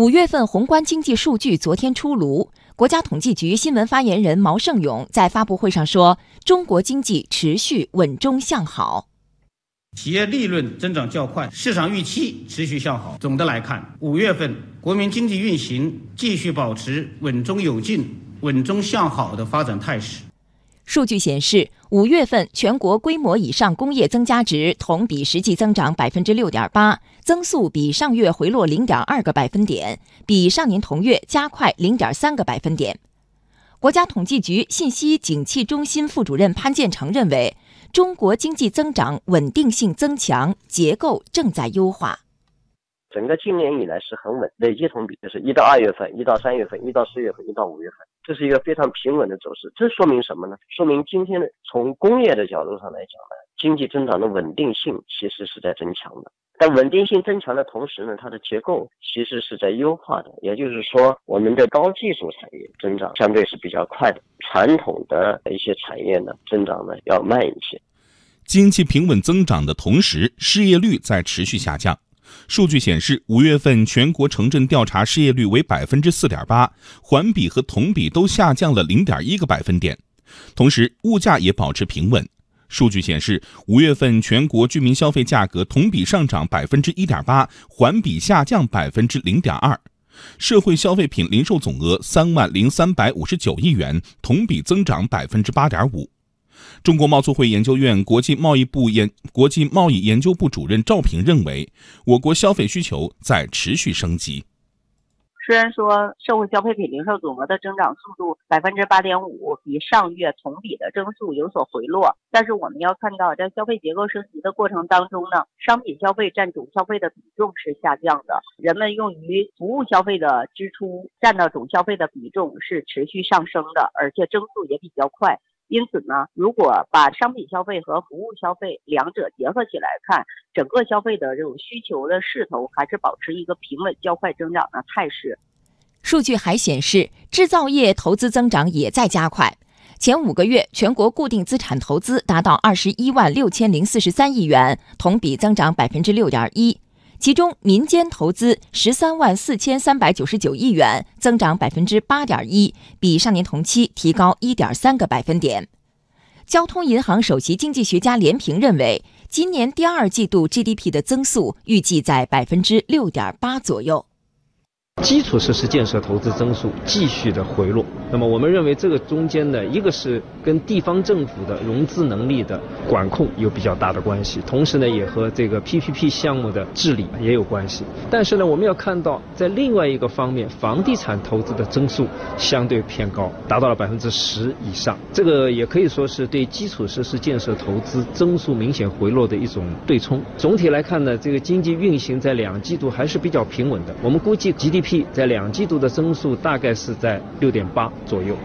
五月份宏观经济数据昨天出炉，国家统计局新闻发言人毛盛勇在发布会上说，中国经济持续稳中向好，企业利润增长较快，市场预期持续向好。总的来看，五月份国民经济运行继续保持稳中有进、稳中向好的发展态势。数据显示，五月份全国规模以上工业增加值同比实际增长百分之六点八，增速比上月回落零点二个百分点，比上年同月加快零点三个百分点。国家统计局信息景气中心副主任潘建成认为，中国经济增长稳定性增强，结构正在优化。整个今年以来是很稳，累计同比就是一到二月份、一到三月份、一到四月份、一到五月份，这是一个非常平稳的走势。这说明什么呢？说明今天的从工业的角度上来讲呢，经济增长的稳定性其实是在增强的。但稳定性增强的同时呢，它的结构其实是在优化的。也就是说，我们的高技术产业增长相对是比较快的，传统的一些产业呢增长呢要慢一些。经济平稳增长的同时，失业率在持续下降。数据显示，五月份全国城镇调查失业率为百分之四点八，环比和同比都下降了零点一个百分点。同时，物价也保持平稳。数据显示，五月份全国居民消费价格同比上涨百分之一点八，环比下降百分之零点二。社会消费品零售总额三万零三百五十九亿元，同比增长百分之八点五。中国贸促会研究院国际贸易部研国际贸易研究部主任赵平认为，我国消费需求在持续升级。虽然说社会消费品零售总额的增长速度百分之八点五，比上月同比的增速有所回落，但是我们要看到，在消费结构升级的过程当中呢，商品消费占总消费的比重是下降的，人们用于服务消费的支出占到总消费的比重是持续上升的，而且增速也比较快。因此呢，如果把商品消费和服务消费两者结合起来看，整个消费的这种需求的势头还是保持一个平稳较快增长的态势。数据还显示，制造业投资增长也在加快。前五个月，全国固定资产投资达到二十一万六千零四十三亿元，同比增长百分之六点一。其中，民间投资十三万四千三百九十九亿元，增长百分之八点一，比上年同期提高一点三个百分点。交通银行首席经济学家连平认为，今年第二季度 GDP 的增速预计在百分之六点八左右。基础设施建设投资增速继续的回落，那么我们认为这个中间呢，一个是跟地方政府的融资能力的管控有比较大的关系，同时呢也和这个 PPP 项目的治理也有关系。但是呢，我们要看到在另外一个方面，房地产投资的增速相对偏高，达到了百分之十以上，这个也可以说是对基础设施建设投资增速明显回落的一种对冲。总体来看呢，这个经济运行在两季度还是比较平稳的，我们估计 GDP。P 在两季度的增速大概是在六点八左右。